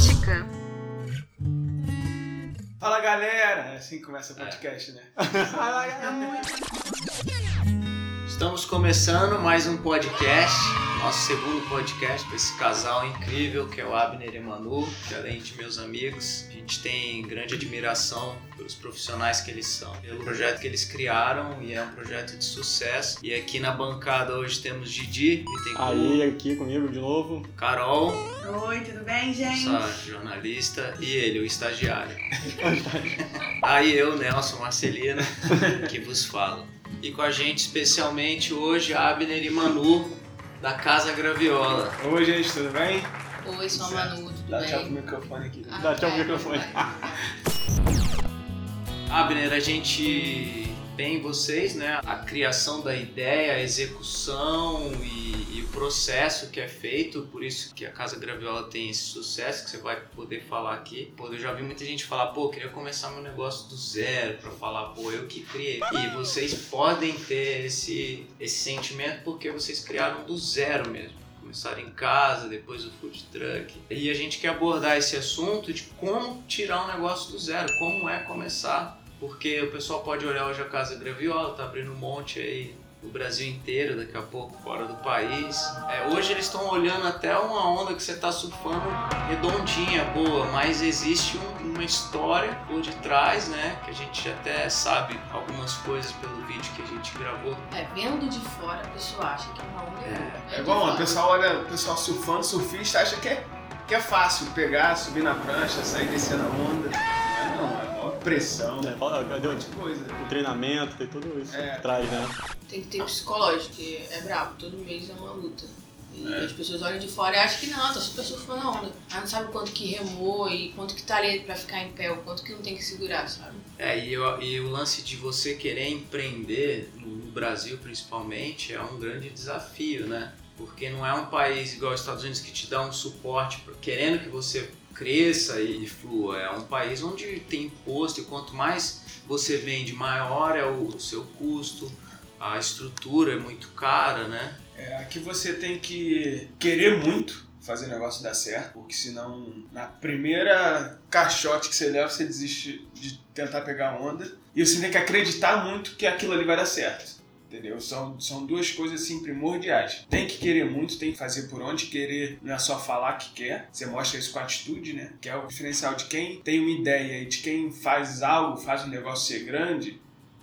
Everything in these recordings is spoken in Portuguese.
Mística. Fala galera! É assim que começa o podcast, né? Fala galera! Estamos começando mais um podcast, nosso segundo podcast para esse casal incrível que é o Abner e Manu, que além de meus amigos, a gente tem grande admiração pelos profissionais que eles são, pelo projeto que eles criaram e é um projeto de sucesso. E aqui na bancada hoje temos Didi, Aí, aqui comigo de novo. Carol, Oi, tudo bem, gente? nossa jornalista, e ele, o estagiário. Aí eu, Nelson Marcelino, que vos falo. E com a gente especialmente hoje Abner e Manu da Casa Graviola. Oi gente, tudo bem? Oi, sou a. Manu, tudo Dá tchau pro bem? microfone aqui. Ah, Dá tchau pro vai, microfone. Abner, a gente tem vocês, né? A criação da ideia, a execução e, processo que é feito, por isso que a Casa Graviola tem esse sucesso que você vai poder falar aqui. Pô, eu já vi muita gente falar, pô, queria começar meu negócio do zero pra falar, pô, eu que criei. E vocês podem ter esse, esse sentimento porque vocês criaram do zero mesmo. Começaram em casa, depois o food truck. E a gente quer abordar esse assunto de como tirar um negócio do zero, como é começar porque o pessoal pode olhar hoje a Casa Graviola, tá abrindo um monte aí no Brasil inteiro, daqui a pouco fora do país. É, hoje eles estão olhando até uma onda que você tá surfando redondinha, boa, mas existe um- uma história por detrás, né? Que a gente até sabe algumas coisas pelo vídeo que a gente gravou. É, vendo de fora, a pessoa acha que é uma onda. boa. É igual, o pessoal olha, o pessoal surfando, surfista, acha que é, que é fácil pegar, subir na prancha, sair descendo a onda. Não é não, é maior pressão, É, fala, um monte de coisa. o treinamento, tem tudo isso É. por trás, né? Tem que ter psicológico, que é brabo, todo mês é uma luta. E as pessoas olham de fora e acham que não, tá super surfando a onda. Aí não sabe o quanto que remou e quanto que tá ali pra ficar em pé, o quanto que não tem que segurar, sabe? É, e, eu- e o lance de você querer empreender, no Brasil principalmente, é um grande desafio, né? Porque não é um país igual os Estados Unidos que te dá um suporte querendo que você cresça e flua. É um país onde tem imposto e quanto mais você vende, maior é o seu custo, a estrutura é muito cara, né? É, aqui você tem que querer muito fazer o negócio dar certo, porque senão na primeira caixote que você leva, você desiste de tentar pegar onda. E você tem que acreditar muito que aquilo ali vai dar certo. Entendeu? São, são duas coisas assim primordiais. Tem que querer muito, tem que fazer por onde. Querer não é só falar que quer. Você mostra isso com atitude, né? Que é o diferencial de quem tem uma ideia e de quem faz algo, faz um negócio ser grande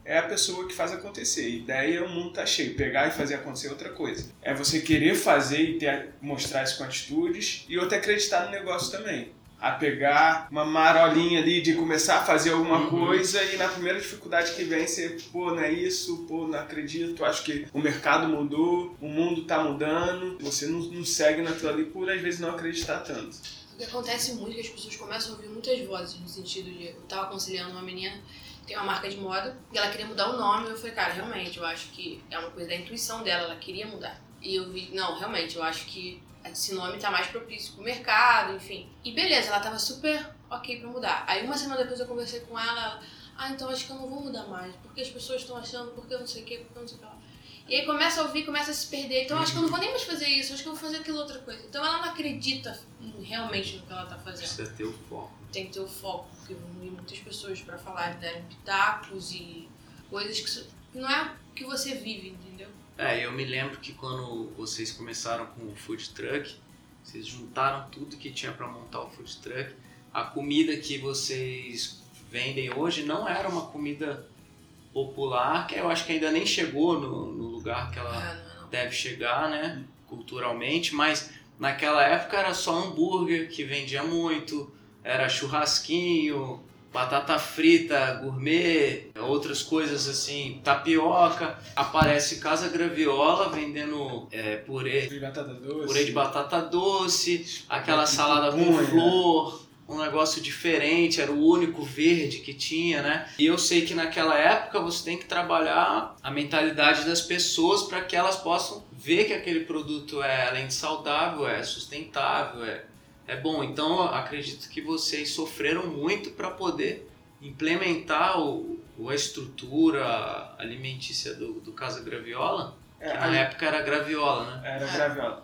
é a pessoa que faz acontecer. Ideia, o mundo tá cheio. Pegar e fazer acontecer é outra coisa. É você querer fazer e ter, mostrar isso com atitudes e outra é acreditar no negócio também. A pegar uma marolinha ali de começar a fazer alguma Uhum. coisa e na primeira dificuldade que vem você, pô, não é isso, pô, não acredito, acho que o mercado mudou, o mundo tá mudando, você não, não segue naquilo ali por às vezes não acreditar tanto. O que acontece muito é que as pessoas começam a ouvir muitas vozes no sentido de. Eu tava aconselhando uma menina, tem uma marca de moda, e ela queria mudar o nome. Eu falei, cara, realmente, eu acho que é uma coisa da intuição dela, ela queria mudar. E eu vi, não, realmente, eu acho que esse nome tá mais propício pro mercado, enfim. E beleza, ela tava super ok pra mudar. Aí uma semana depois eu conversei com ela, ah, então acho que eu não vou mudar mais, porque as pessoas estão achando, porque eu não sei o que, porque eu não sei o que lá. E aí começa a ouvir, começa a se perder. Então acho que eu não vou nem mais fazer isso, acho que eu vou fazer aquilo outra coisa. Então ela não acredita realmente no que ela tá fazendo. Precisa ter o foco. Tem que ter o foco, porque vão vir muitas pessoas pra falar, darem pitacos e coisas que não é o que você vive, entendeu? É, eu me lembro que quando vocês começaram com o food truck, vocês juntaram tudo que tinha para montar o food truck. A comida que vocês vendem hoje não era uma comida popular, que eu acho que ainda nem chegou no, no lugar que ela Ah, deve chegar, né, culturalmente, mas naquela época era só hambúrguer que vendia muito, era churrasquinho, batata frita, gourmet, outras coisas assim, tapioca. Aparece Casa Graviola vendendo é, purê, De batata doce. purê de batata doce, aquela de salada com pupunha. flor. Um negócio diferente, era o único verde que tinha, né? E eu sei que naquela época você tem que trabalhar a mentalidade das pessoas para que elas possam ver que aquele produto é, além de saudável, é sustentável, é, é bom. Então eu acredito que vocês sofreram muito para poder implementar o, a estrutura alimentícia do, do Casa Graviola, É, que a- na época era graviola, né? Era graviola.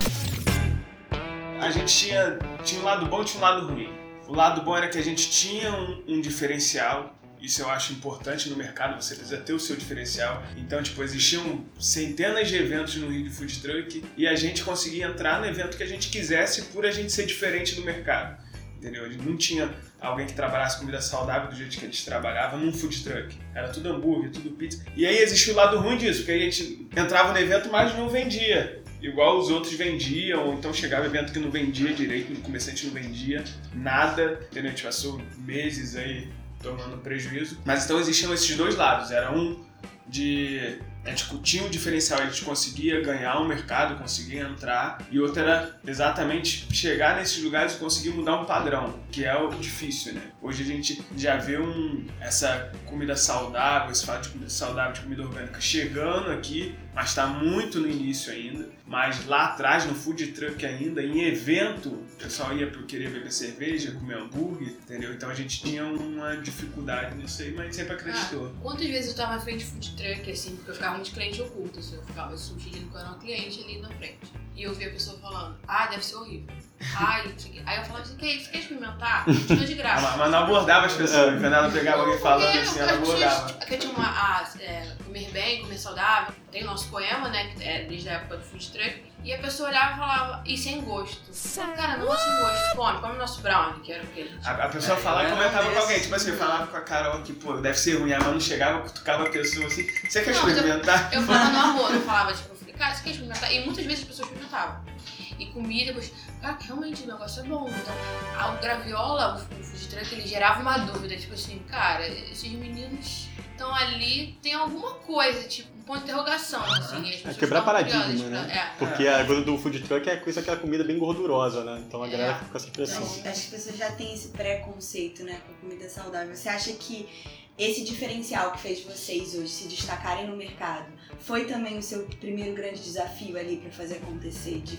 A gente tinha, tinha um lado bom e tinha um lado ruim. O lado bom era que a gente tinha um, um diferencial. Isso eu acho importante no mercado, você precisa ter o seu diferencial. Então, tipo, existiam centenas de eventos no Rio de Food Truck e a gente conseguia entrar no evento que a gente quisesse por a gente ser diferente do mercado. Entendeu? Não tinha alguém que trabalhasse comida saudável do jeito que eles trabalhavam num food truck. Era tudo hambúrguer, tudo pizza. E aí existia o lado ruim disso, porque a gente entrava no evento, mas não vendia igual os outros vendiam, ou então chegava evento que não vendia direito, a gente não vendia nada, entendeu? A gente passou meses aí tomando prejuízo. Mas então existiam esses dois lados, era um de a gente tinha um diferencial, a gente conseguia ganhar um mercado, conseguia entrar, e outro era exatamente chegar nesses lugares e conseguir mudar um padrão, que é o difícil, né? Hoje a gente já vê um, essa comida saudável, esse fato de comida saudável, de comida orgânica chegando aqui, mas está muito no início ainda. Mas lá atrás, no food truck ainda, em evento, o pessoal ia por querer beber cerveja, comer hambúrguer, entendeu? Então a gente tinha uma dificuldade nisso aí, mas sempre acreditou. Ah, quantas vezes eu tava na frente de food truck, assim, porque eu ficava muito cliente oculto, assim, eu ficava surgindo com um cliente ali na frente. E eu via a pessoa falando, ah, deve ser horrível. Ai, aí eu falava assim, que isso, quer experimentar? Tinha de graça. Mas, mas não abordava as pessoas, quando ela pegava alguém falando assim, ela abordava. Porque tinha uma, a, é, comer bem, comer saudável, tem o nosso poema, né, que é desde a época do food truck, e a pessoa olhava e falava, e sem gosto. Falei, cara, não gosto sem gosto, come, come o nosso brownie, que era o que a, a pessoa é, falava e comentava com alguém, tipo assim, eu falava com a Carol que, pô, deve ser ruim, a mão não chegava, cutucava a pessoa assim, você quer não, experimentar? Eu, eu falava no amor, eu falava, tipo, eu cara, você quer experimentar? E muitas vezes as pessoas experimentavam. E comia depois, cara, realmente o negócio é bom. Então, o graviola, o, o food truck, ele gerava uma dúvida, tipo assim, cara, esses meninos estão ali, tem alguma coisa, tipo, ponto de interrogação, assim. É quebrar paradigma, né? Pra... É. Porque a coisa do food truck é coisa aquela comida bem gordurosa, né? Então a galera é. fica com essa impressão. Acho, acho que as pessoas já têm esse preconceito, né, com comida saudável. Você acha que esse diferencial que fez vocês hoje se destacarem no mercado foi também o seu primeiro grande desafio ali para fazer acontecer, de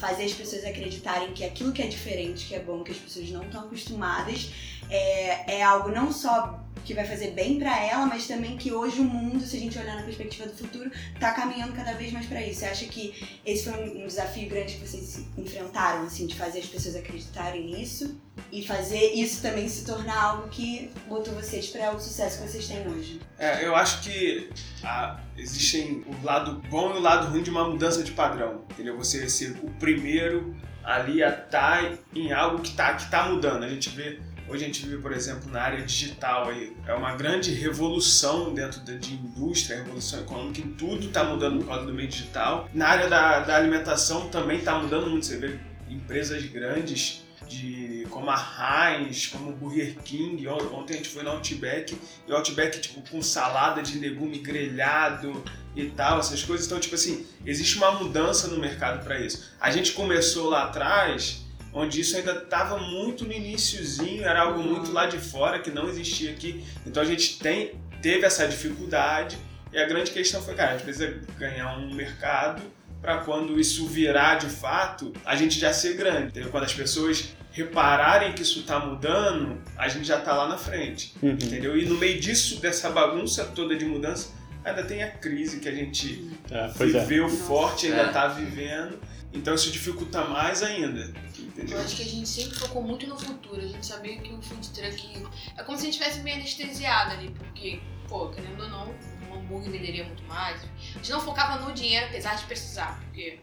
fazer as pessoas acreditarem que aquilo que é diferente, que é bom, que as pessoas não estão acostumadas, é, é algo não só que vai fazer bem para ela, mas também que hoje o mundo, se a gente olhar na perspectiva do futuro, tá caminhando cada vez mais para isso. Você acha que esse foi um desafio grande que vocês enfrentaram, assim, de fazer as pessoas acreditarem nisso e fazer isso também se tornar algo que botou vocês para o sucesso que vocês têm hoje? É, eu acho que ah, existem o lado bom e o lado ruim de uma mudança de padrão, entendeu? Você ser o primeiro ali a estar tá em algo que está que tá mudando. A gente vê Hoje a gente vive, por exemplo, na área digital aí, é uma grande revolução dentro de indústria, revolução econômica, em tudo está mudando por causa do meio digital. Na área da, da alimentação também está mudando muito, você vê empresas grandes de como a Heinz, como o Burger King. Ontem a gente foi no Outback e o Outback tipo com salada de legume grelhado e tal, essas coisas. Então, tipo assim, existe uma mudança no mercado para isso. A gente começou lá atrás onde isso ainda estava muito no iníciozinho, era algo muito lá de fora que não existia aqui. Então a gente tem, teve essa dificuldade e a grande questão foi, cara, a gente precisa ganhar um mercado para quando isso virar de fato, a gente já ser grande. Entendeu? Quando as pessoas repararem que isso está mudando, a gente já está lá na frente. Uhum. Entendeu? E no meio disso, dessa bagunça toda de mudança, ainda tem a crise que a gente é, viveu é. forte, ainda está é. vivendo. Então isso dificulta mais ainda. Entendeu? Eu acho que a gente sempre focou muito no futuro. A gente sabia que o food truck é como se a gente estivesse meio anestesiado ali, porque, pô, querendo ou não, um hambúrguer venderia muito mais. A gente não focava no dinheiro, apesar de precisar, porque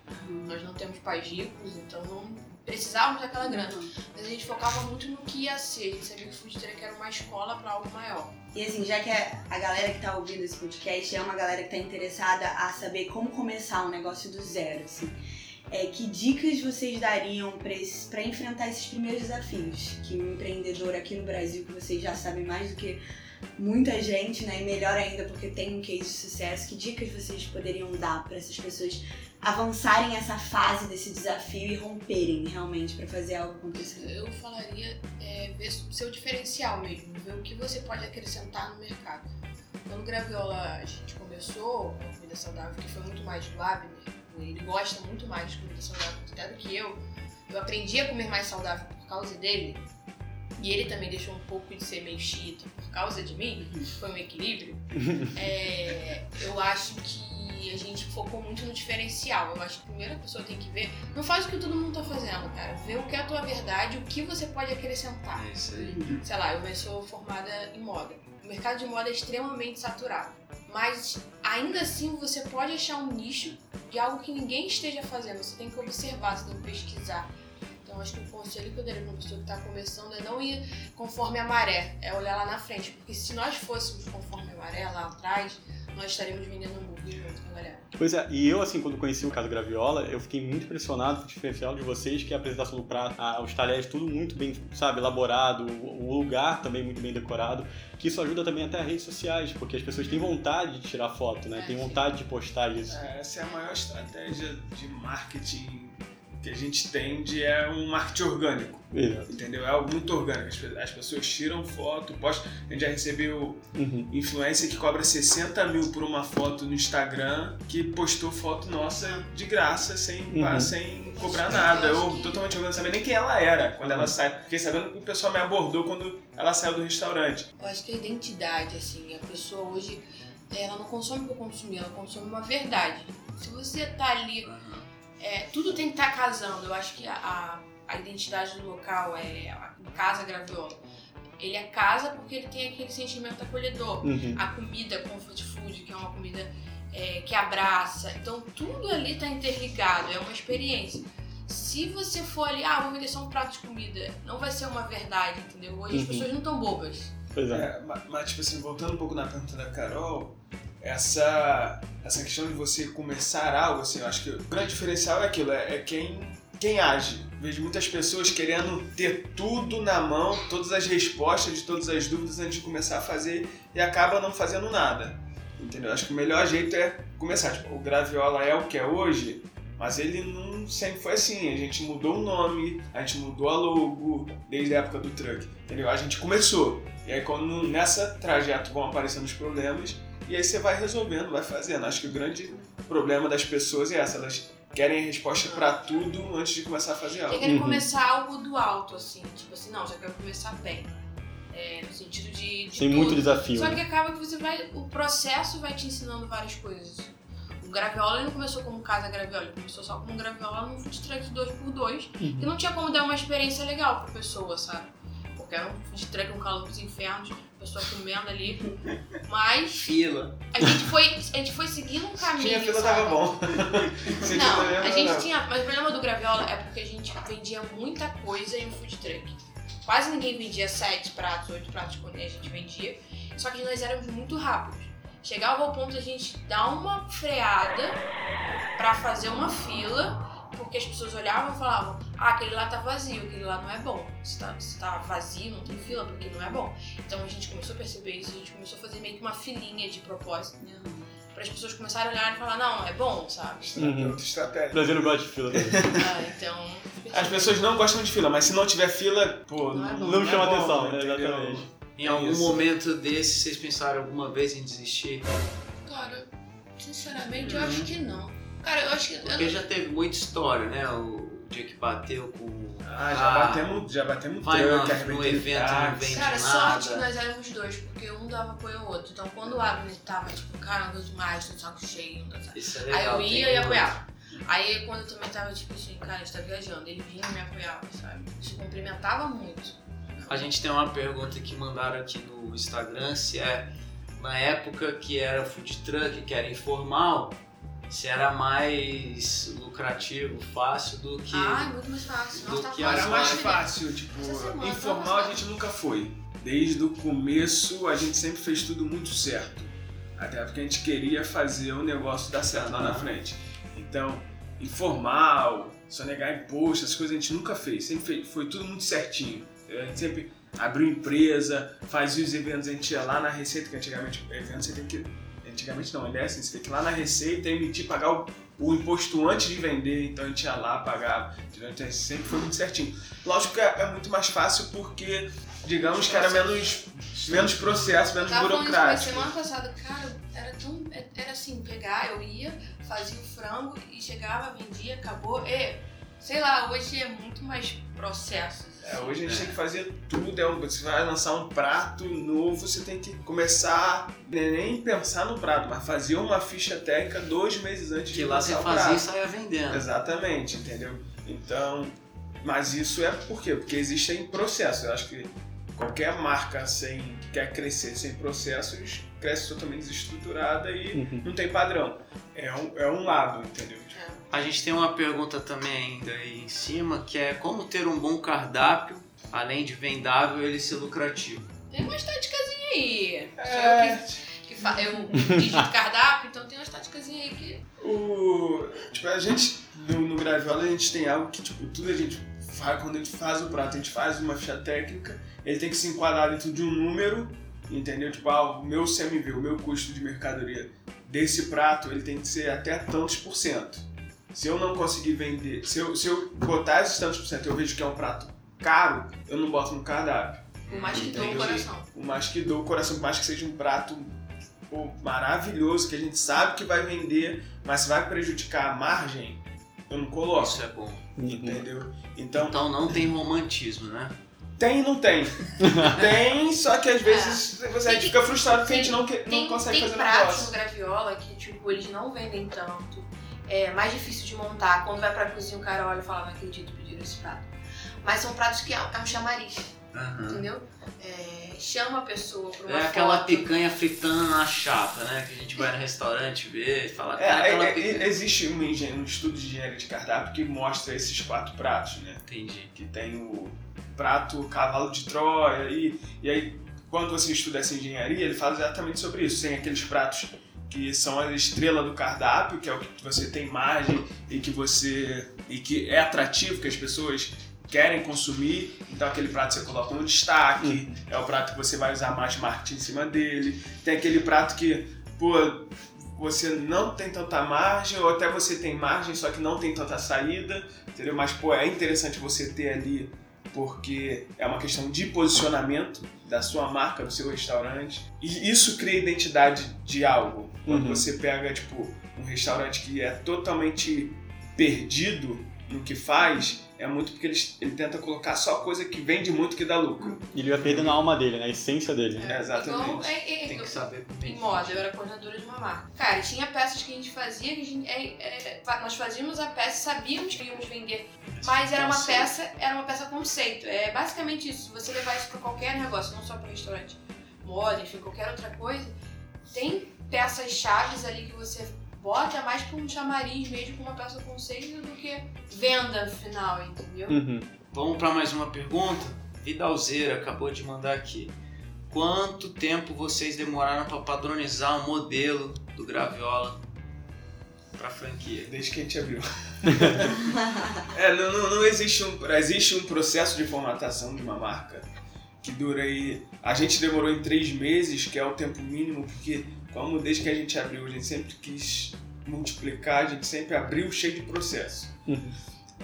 nós não temos pais ricos, então não precisávamos daquela grana. Mas a gente focava muito no que ia ser. A gente sabia que o food truck era uma escola para algo maior. E assim, já que a galera que tá ouvindo esse podcast é uma galera que tá interessada a saber como começar um negócio do zero, assim é, que dicas vocês dariam para enfrentar esses primeiros desafios? Que um empreendedor aqui no Brasil, que vocês já sabem mais do que muita gente, né? E melhor ainda porque tem um case de sucesso, que dicas vocês poderiam dar para essas pessoas avançarem essa fase desse desafio e romperem realmente para fazer algo acontecer? Eu falaria é, ver seu diferencial mesmo, ver o que você pode acrescentar no mercado. Quando Graviola a gente começou com a comida saudável, que foi muito mais Abner, ele gosta muito mais de comida saudável até do que eu. Eu aprendi a comer mais saudável por causa dele. E ele também deixou um pouco de ser meio chita por causa de mim. Foi um equilíbrio. É, eu acho que a gente focou muito no diferencial. Eu acho que a primeira pessoa tem que ver, não faz o que todo mundo tá fazendo, cara. Vê o que é a tua verdade, o que você pode acrescentar. É isso aí. Sei lá, eu sou formada em moda. O mercado de moda é extremamente saturado. Mas ainda assim você pode achar um nicho de algo que ninguém esteja fazendo. Você tem que observar, você tem que pesquisar. Então acho que o conselho que eu daria para uma pessoa que está começando é não ir conforme a maré, é olhar lá na frente. Porque se nós fôssemos conforme a maré lá atrás, nós estaríamos vendendo hambúrguer junto com a galera. Pois é, e eu, assim, quando conheci o Caso Graviola, eu fiquei muito impressionado com o diferencial de vocês, que é a apresentação do prato, a, os talheres, tudo muito bem, sabe, elaborado, o lugar também muito bem decorado, que isso ajuda também até as redes sociais, porque as pessoas têm vontade de tirar foto, né? É, têm sim. vontade de postar isso. É, essa é a maior estratégia de marketing que a gente tem de é um marketing orgânico, Exato. entendeu? É algo muito orgânico. As pe- As pessoas tiram foto, postam. A gente já recebeu Uhum. influencer que cobra 60 mil por uma foto no Instagram que postou foto nossa de graça, sem, Uhum. sem cobrar nada. Eu totalmente orgânico, não sabia nem quem ela era quando ela sai. Fiquei sabendo que o pessoal me abordou quando ela saiu do restaurante. Eu acho que a identidade, assim, a pessoa hoje, ela não consome por consumir, ela consome uma verdade. Se você tá ali, é, tudo tem que estar casando. Eu acho que a, a, identidade do local é a casa graviola. Ele é casa porque ele tem aquele sentimento acolhedor. Uhum. A comida comfort food, que é uma comida é, que abraça. Então tudo ali tá interligado, é uma experiência. Se você for ali, ah, vou vender só um prato de comida, não vai ser uma verdade, entendeu? Hoje as Uhum. pessoas não estão bobas. Pois é. É, ma- mas, tipo assim, voltando um pouco na pergunta da Carol, essa, essa questão de você começar algo, assim, eu acho que o grande diferencial é aquilo, é, é quem, quem age. Vejo muitas pessoas querendo ter tudo na mão, todas as respostas de todas as dúvidas antes de começar a fazer e acaba não fazendo nada. Entendeu? Acho que o melhor jeito é começar. Tipo, o Graviola é o que é hoje, mas ele não sempre foi assim. A gente mudou o nome, a gente mudou a logo desde a época do truck. Entendeu? A gente começou. E aí quando nessa trajeto vão aparecendo os problemas, e aí você vai resolvendo, vai fazendo. Acho que o grande problema das pessoas é essa, elas querem a resposta pra tudo antes de começar a fazer Você algo. quer Uhum. começar algo do alto, assim, tipo assim, não, já quero começar bem. É, no sentido de. de Tem tudo. muito desafio. Só que né? acaba que você vai. O processo vai te ensinando várias coisas. O Graviola não começou como casa Graviola, ele começou só como Graviola num food truck 2x2, Uhum. que não tinha como dar uma experiência legal pra pessoa, sabe? Porque era um food truck, um calor dos infernos, pessoa comendo ali. Mas Fila. a gente foi, a gente foi seguindo um caminho. Tinha fila, sabe? tava bom. Não, a gente não. tinha. Mas o problema do Graviola é porque a gente vendia muita coisa em um food truck. Quase ninguém vendia sete pratos, oito pratos quando a gente vendia. Só que nós éramos muito rápidos. Chegava ao ponto de a gente dar uma freada pra fazer uma fila, porque as pessoas olhavam e falavam: ah, aquele lá tá vazio, aquele lá não é bom. Se tá, se tá vazio, não tem fila, porque não é bom. Então a gente começou a perceber isso, a gente começou a fazer meio que uma filinha de propósito, para as pessoas começarem a olhar e falar: não, é bom, sabe? Estratégia, outra estratégia. O Brasil não gosta de fila também. Ah, então. As pessoas não gostam de fila, mas se não tiver fila, pô, Não é bom. Não chama é bom, atenção, né? entendeu? Exatamente. Em É algum isso. momento desse, vocês pensaram alguma vez em desistir? Cara, sinceramente, eu acho que não. Cara, eu acho que. eu Porque não- já teve muita história, né? O dia que bateu com. Ah, já Ah, batemos, já batemos vai truck, no- evento, não táxi. vende Cara, nada. sorte que nós éramos dois, porque um dava apoio ao outro. Então quando o Abner tava, tipo, cara, não aguento mais, tô de saco cheio, não dá certo. Isso é Aí legal. eu ia e apoiava. Aí quando eu também tava, tipo assim, cara, a gente tá viajando, ele vinha e me apoiava, sabe? Isso complementava muito. A gente tem uma pergunta que mandaram aqui no Instagram, se é na época que era food truck, que era informal, se era mais lucrativo, fácil do que. Ah, é muito mais fácil. do Nossa, tá que fácil. Era mais fácil, tipo, semana informal a gente nunca foi. Desde o começo a gente sempre fez tudo muito certo. Até porque a gente queria fazer o negócio dar certo lá na frente. Então, informal, sonegar imposto, essas coisas a gente nunca fez. Sempre fez, foi tudo muito certinho. A gente sempre abriu empresa, fazia os eventos, a gente ia lá na Receita, que antigamente evento você tem que. Antigamente não, ele é assim, você tem que ir lá na Receita, emitir, pagar o, o imposto antes de vender, então a gente ia lá, pagava. Então sempre foi muito certinho. Lógico que é, é muito mais fácil porque, digamos que era menos, menos processo, menos Tava burocrático. semana passada, cara, era tão. Era assim, pegar, eu ia, fazia o frango e chegava, vendia, acabou. E, sei lá, hoje é muito mais processo. É, hoje a gente tem que fazer tudo. É um- você vai lançar um prato novo, você tem que começar né, nem pensar no prato, mas fazer uma ficha técnica dois meses antes Que de lá você lançar o fazia e prato. saia vendendo. Exatamente, entendeu? Então, mas isso é por quê? Porque existem processos. Eu acho que qualquer marca sem que quer crescer sem processos cresce totalmente desestruturada e Uhum. não tem padrão. É um, é um lado, entendeu? A gente tem uma pergunta também ainda aí em cima, que é como ter um bom cardápio, além de vendável, ele ser lucrativo. Tem uma estaticazinha aí. É. Eu, que, que fa- eu digito cardápio, então tem uma estaticazinha aí que. O, tipo, a gente, no, no Graviola, a gente tem algo que, tipo, tudo a gente faz, quando a gente faz o prato, a gente faz uma ficha técnica, ele tem que se enquadrar dentro de um número, entendeu? Tipo, ah, o meu CMV, o meu custo de mercadoria desse prato, ele tem que ser até tantos por cento. Se eu não conseguir vender, se eu, se eu botar esses tantos por cento e eu vejo que é um prato caro, eu não boto no cardápio. Por mais que dou o coração. Por mais que dou o coração, por mais que seja um prato pô, maravilhoso, que a gente sabe que vai vender, mas se vai prejudicar a margem, eu não coloco. Isso é bom. Entendeu? Então, Então não tem romantismo, né? Tem e não tem. tem, só que às vezes você a gente fica frustrado porque a gente não, que- não Tem, consegue tem fazer pratos no negócio. graviola que, tipo, eles não vendem tanto. É mais difícil de montar. Quando vai pra cozinha, o cara olha e fala, não acredito, pediram esse prato. Mas são pratos que é é um chamariz, Aham. entendeu? É, chama a pessoa pra uma É aquela foto. picanha fritando na chapa, né? Que a gente vai no restaurante ver e fala, É, é, aquela é, picanha. existe um, um estudo de engenharia de cardápio que mostra esses quatro pratos, né? Entendi. que tem o prato cavalo de Troia e, e aí quando você estuda essa engenharia ele fala exatamente sobre isso. Tem aqueles pratos que são a estrela do cardápio que é o que você tem margem e que você e que é atrativo que as pessoas querem consumir. Então aquele prato você coloca no destaque é o prato que você vai usar mais marketing em cima dele. Tem aquele prato que pô você não tem tanta margem ou até você tem margem só que não tem tanta saída entendeu? Mas, pô, é interessante você ter ali porque é uma questão de posicionamento da sua marca, do seu restaurante. E isso cria identidade de algo. Quando Uhum. você pega, tipo, um restaurante que é totalmente perdido no que faz, é muito porque ele, ele tenta colocar só coisa que vende muito que dá lucro. Ele vai perdendo a alma dele, né? A essência dele. É, exatamente. Igual, é, é, Tem que saber Em moda, eu era coordenadora de uma marca. Cara, tinha peças que a gente fazia, que a gente, é, é, nós fazíamos a peça, sabíamos que íamos vender, mas era uma peça, era uma peça conceito. É basicamente isso. Se você levar isso para qualquer negócio, não só para restaurante, moda, enfim, qualquer outra coisa, tem peças chaves ali que você bota mais para um chamariz mesmo com uma peça conceito do que venda final, entendeu? Uhum. Vamos para mais uma pergunta? Vidalzeira acabou de mandar aqui. Quanto tempo vocês demoraram para padronizar o modelo do Graviola para franquia? Desde que a gente abriu. É, não, não, não existe um. Existe um processo de formatação de uma marca que dura aí. A gente demorou em três meses, que é o tempo mínimo, porque como desde que a gente abriu, a gente sempre quis multiplicar, a gente sempre abriu cheio de processo. Uhum.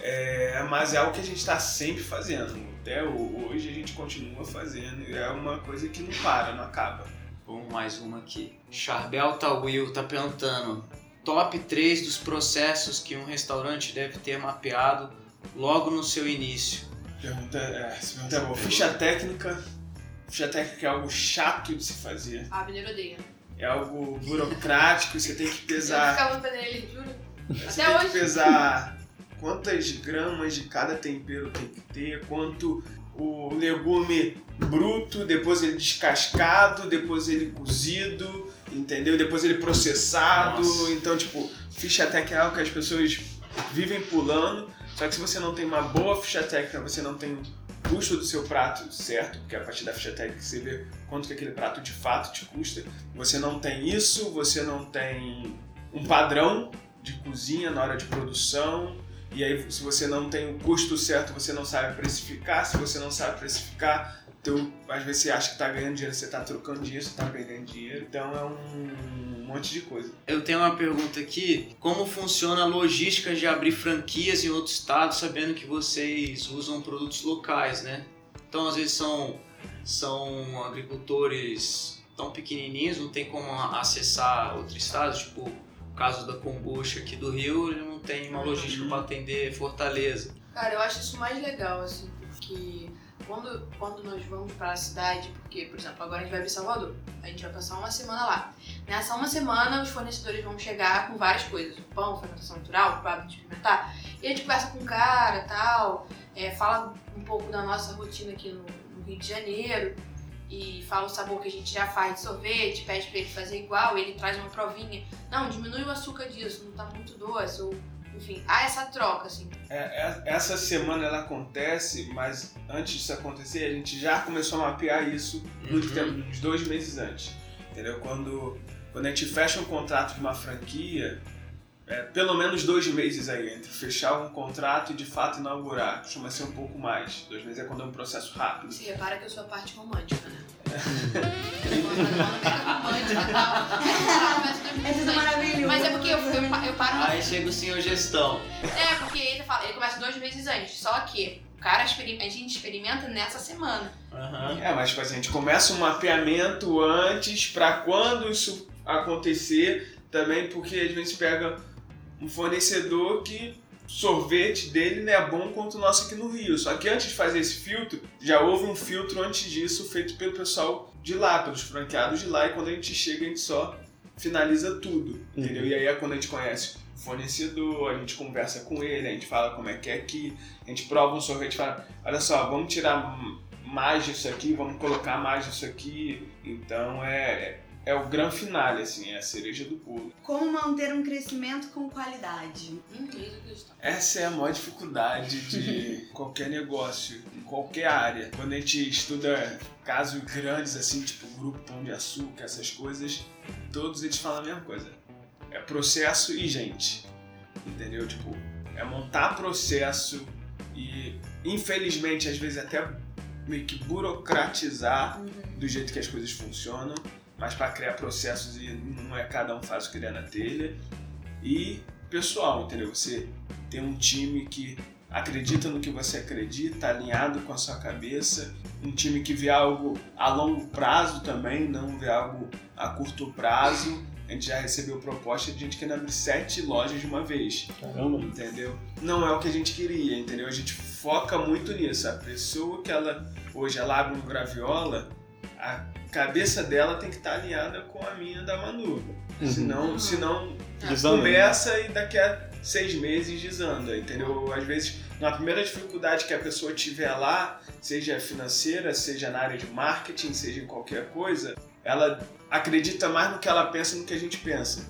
É, mas é algo que a gente está sempre fazendo. Até hoje a gente continua fazendo. e É uma coisa que não para, não acaba. Vamos mais uma aqui. Charbel Will tá perguntando: top 3 dos processos que um restaurante deve ter mapeado logo no seu início. Pergunta, é, essa pergunta é boa. Ficha técnica. Ficha técnica é algo chato de se fazer. A Mineiro odeia. É algo burocrático, você tem que Eu pesar. ficava fazendo ele, juro. Você Até tem que hoje. pesar quantas gramas de cada tempero tem que ter, quanto o legume bruto, depois ele descascado, depois ele cozido, entendeu? Depois ele processado. Nossa. Então, tipo, ficha técnica é algo que as pessoas vivem pulando. Só que se você não tem uma boa ficha técnica, você não tem custo do seu prato certo, porque a partir da ficha técnica você vê quanto que aquele prato de fato te custa. Você não tem isso, você não tem um padrão de cozinha na hora de produção. E aí, se você não tem o custo certo, você não sabe precificar. Se você não sabe precificar, então, às vezes você acha que está ganhando dinheiro, você está trocando dinheiro, você está perdendo dinheiro. Então é um monte de coisa. Eu tenho uma pergunta aqui: como funciona a logística de abrir franquias em outros estados, sabendo que vocês usam produtos locais, né? Então, às vezes são, são agricultores tão pequenininhos, não tem como acessar outros estados, tipo o caso da kombucha aqui do Rio, ele não tem uma logística para atender Fortaleza. Cara, eu acho isso mais legal, assim, porque quando, quando nós vamos para a cidade, porque, por exemplo, agora a gente vai para Salvador, a gente vai passar uma semana lá. Nessa uma semana, os fornecedores vão chegar com várias coisas: pão, fermentação natural, para experimentar. E a gente conversa com o cara tal, é, fala um pouco da nossa rotina aqui no, no Rio de Janeiro e fala o sabor que a gente já faz de sorvete, pede pra ele fazer igual, ele traz uma provinha. Não, diminui o açúcar disso, não tá muito doce, ou enfim, há essa troca, assim. É, é, essa semana ela acontece, mas antes disso acontecer, a gente já começou a mapear isso muito Uhum. tempo, uns dois meses antes. Entendeu? Quando, quando a gente fecha um contrato de uma franquia, é, pelo menos dois meses aí, entre fechar um contrato e de fato inaugurar. Costuma ser um pouco mais. Dois meses é quando é um processo rápido. Você repara que eu sou a parte romântica, né? É tudo maravilhoso. Mas é porque eu, eu, eu paro. Aí chega o senhor gestão. É, porque ele fala, ele começa dois meses antes. Só que o cara a gente experimenta nessa semana. Aham. É, mas tipo assim, a gente começa um mapeamento antes pra quando isso acontecer, também porque às vezes pega um fornecedor que sorvete dele não é bom quanto o nosso aqui no Rio. Só que antes de fazer esse filtro, já houve um filtro antes disso feito pelo pessoal de lá, pelos franqueados de lá, e quando a gente chega a gente só finaliza tudo, entendeu? E aí é quando a gente conhece o fornecedor, a gente conversa com ele, a gente fala como é que é aqui, a gente prova um sorvete e fala, olha só, vamos tirar mais disso aqui, vamos colocar mais disso aqui. Então é, é o grande finale, assim, é a cereja do bolo. Como manter um crescimento com qualidade? Essa é a maior dificuldade de qualquer negócio, em qualquer área. Quando a gente estuda casos grandes, assim, tipo Grupo Pão de Açúcar, essas coisas, todos eles falam a mesma coisa. É processo e gente. Entendeu? Tipo, é montar processo e, infelizmente, às vezes até meio que burocratizar do jeito que as coisas funcionam, mas para criar processos e não é cada um faz o que der na telha. E pessoal, entendeu? Você tem um time que acredita no que você acredita, alinhado com a sua cabeça, um time que vê algo a longo prazo também, não vê algo a curto prazo. A gente já recebeu proposta de gente querendo abrir sete lojas de uma vez Caramba. entendeu? Não é o que a gente queria, entendeu? A gente foca muito nisso. A pessoa que ela hoje ela abre um graviola, a cabeça dela tem que estar alinhada com a minha da Manu. Uhum. Senão, senão Desanda, né? começa e daqui a seis meses desanda, entendeu? Às vezes, na primeira dificuldade que a pessoa tiver lá, seja financeira, seja na área de marketing, seja em qualquer coisa, ela acredita mais no que ela pensa do que a gente pensa.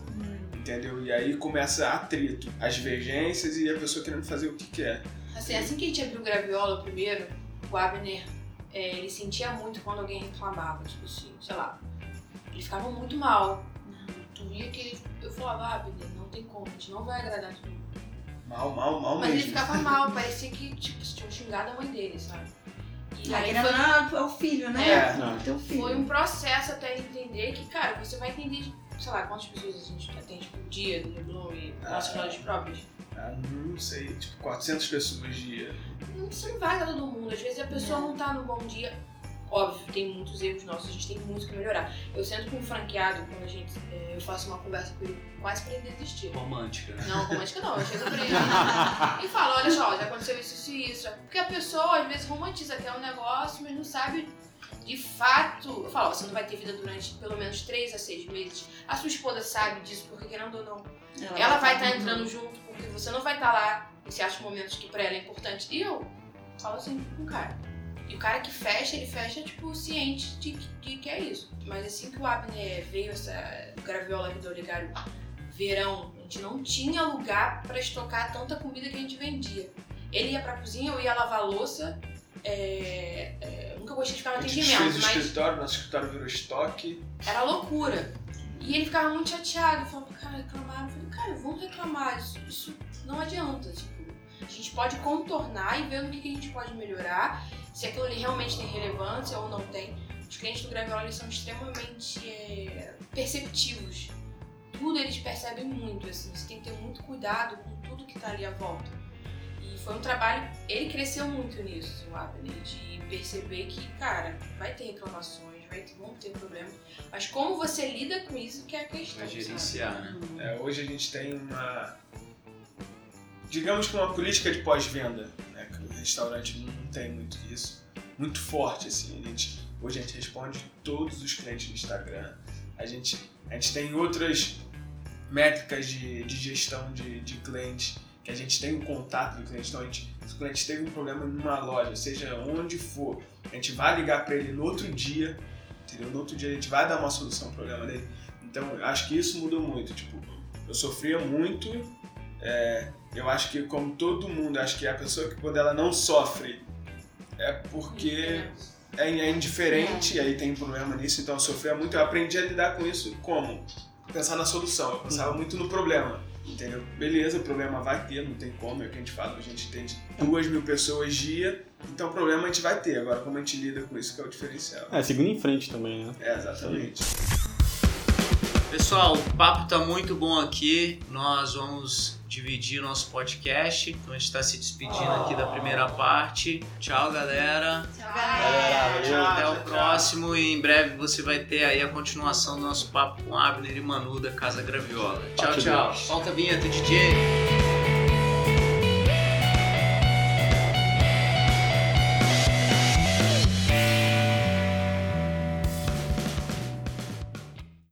Entendeu? E aí começa atrito, as divergências e a pessoa querendo fazer o que quer. Assim, assim que a gente abriu o Graviola primeiro, o Abner, é, ele sentia muito quando alguém reclamava, tipo assim, sei lá. Ele ficava muito mal. Tu via que ele, eu falava, Abner, não tem como, a gente não vai agradar todo mundo. Mal, mal, mal Mas ele mesmo. ficava mal, parecia que, tipo, se tinham xingado a mãe dele, sabe? E Ah, aí foi, não, é o filho, né? É. Não. Teu filho. foi um processo até ele entender que, cara, você vai entender, sei lá, quantas pessoas a gente atende por dia no Leblon e nossas lojas próprias. Ah, não sei, tipo 400 pessoas dia. Não, Você não vai todo mundo. Às vezes a pessoa não tá no bom dia. Óbvio, tem muitos erros nossos, a gente tem muito que melhorar. Eu sento com um franqueado, quando a gente, é, eu faço uma conversa com ele, quase pra ele desistir. Romântica, né? Não, romântica não, eu chego pra ele e falo, olha só, já aconteceu isso, isso e isso. Porque a pessoa às vezes romantiza até um negócio, mas não sabe de fato. Eu falo, ó, você não vai ter vida durante pelo menos 3 a 6 meses. A sua esposa sabe disso, porque querendo ou não, ela vai estar entrando junto, porque você não vai estar lá em certos momentos que pra ela é importante. E eu falo assim com o cara. E o cara que fecha, ele fecha, tipo, ciente de, de que é isso. Mas assim que o Abner veio, essa graviola aqui do Oligário, verão, a gente não tinha lugar pra estocar tanta comida que a gente vendia. Ele ia pra cozinha, eu ia lavar louça. É, é, nunca gostei de ficar no A gente atendimento, o mas escritório, nosso escritório virou estoque. era loucura. E ele ficava muito chateado. Eu falava, cara, reclamaram. Cara, vamos reclamar. Isso, isso não adianta. Tipo, a gente pode contornar e ver no que, que a gente pode melhorar. Se aquilo ali realmente tem relevância ou não tem. Os clientes do Graviola são extremamente é, perceptivos. Tudo eles percebem muito, assim. Você tem que ter muito cuidado com tudo que tá ali à volta. E foi um trabalho. Ele cresceu muito nisso, o Abner, de perceber que, cara, vai ter reclamações, ter, vão ter problemas. Mas como você lida com isso que é a questão. Sabe? gerenciar, né? É, hoje a gente tem uma. Digamos que uma política de pós-venda. né? O restaurante não tem muito isso. Muito forte, assim. A gente, hoje a gente responde todos os clientes no Instagram. A gente, a gente tem outras métricas de, de gestão de, de clientes que a gente tem um contato do cliente. Então, a gente, se o cliente teve um problema numa loja, seja onde for, a gente vai ligar para ele no outro dia, entendeu? No outro dia a gente vai dar uma solução ao problema dele. Então, eu acho que isso mudou muito. Tipo, eu sofria muito. É, eu acho que, como todo mundo, acho que a pessoa que quando ela não sofre é porque é, é indiferente, e aí tem um problema nisso. Então, eu sofria muito. Eu aprendi a lidar com isso como? Pensar na solução. Eu pensava muito no problema. Entendeu? Beleza, o problema vai ter, não tem como, é o que a gente fala, a gente tem duas mil pessoas dia, então o problema a gente vai ter. Agora, como a gente lida com isso que é o diferencial. É, seguindo em frente também, né? É, exatamente. Pessoal, o papo tá muito bom aqui. Nós vamos dividir o nosso podcast. Então a gente está se despedindo aqui da primeira parte. Tchau, galera. Tchau, Galera, valeu. Até o tchau. próximo e em breve você vai ter aí a continuação do nosso papo com Abner e Manu da Casa Graviola. Tchau, tchau. Solta a vinheta, DJ.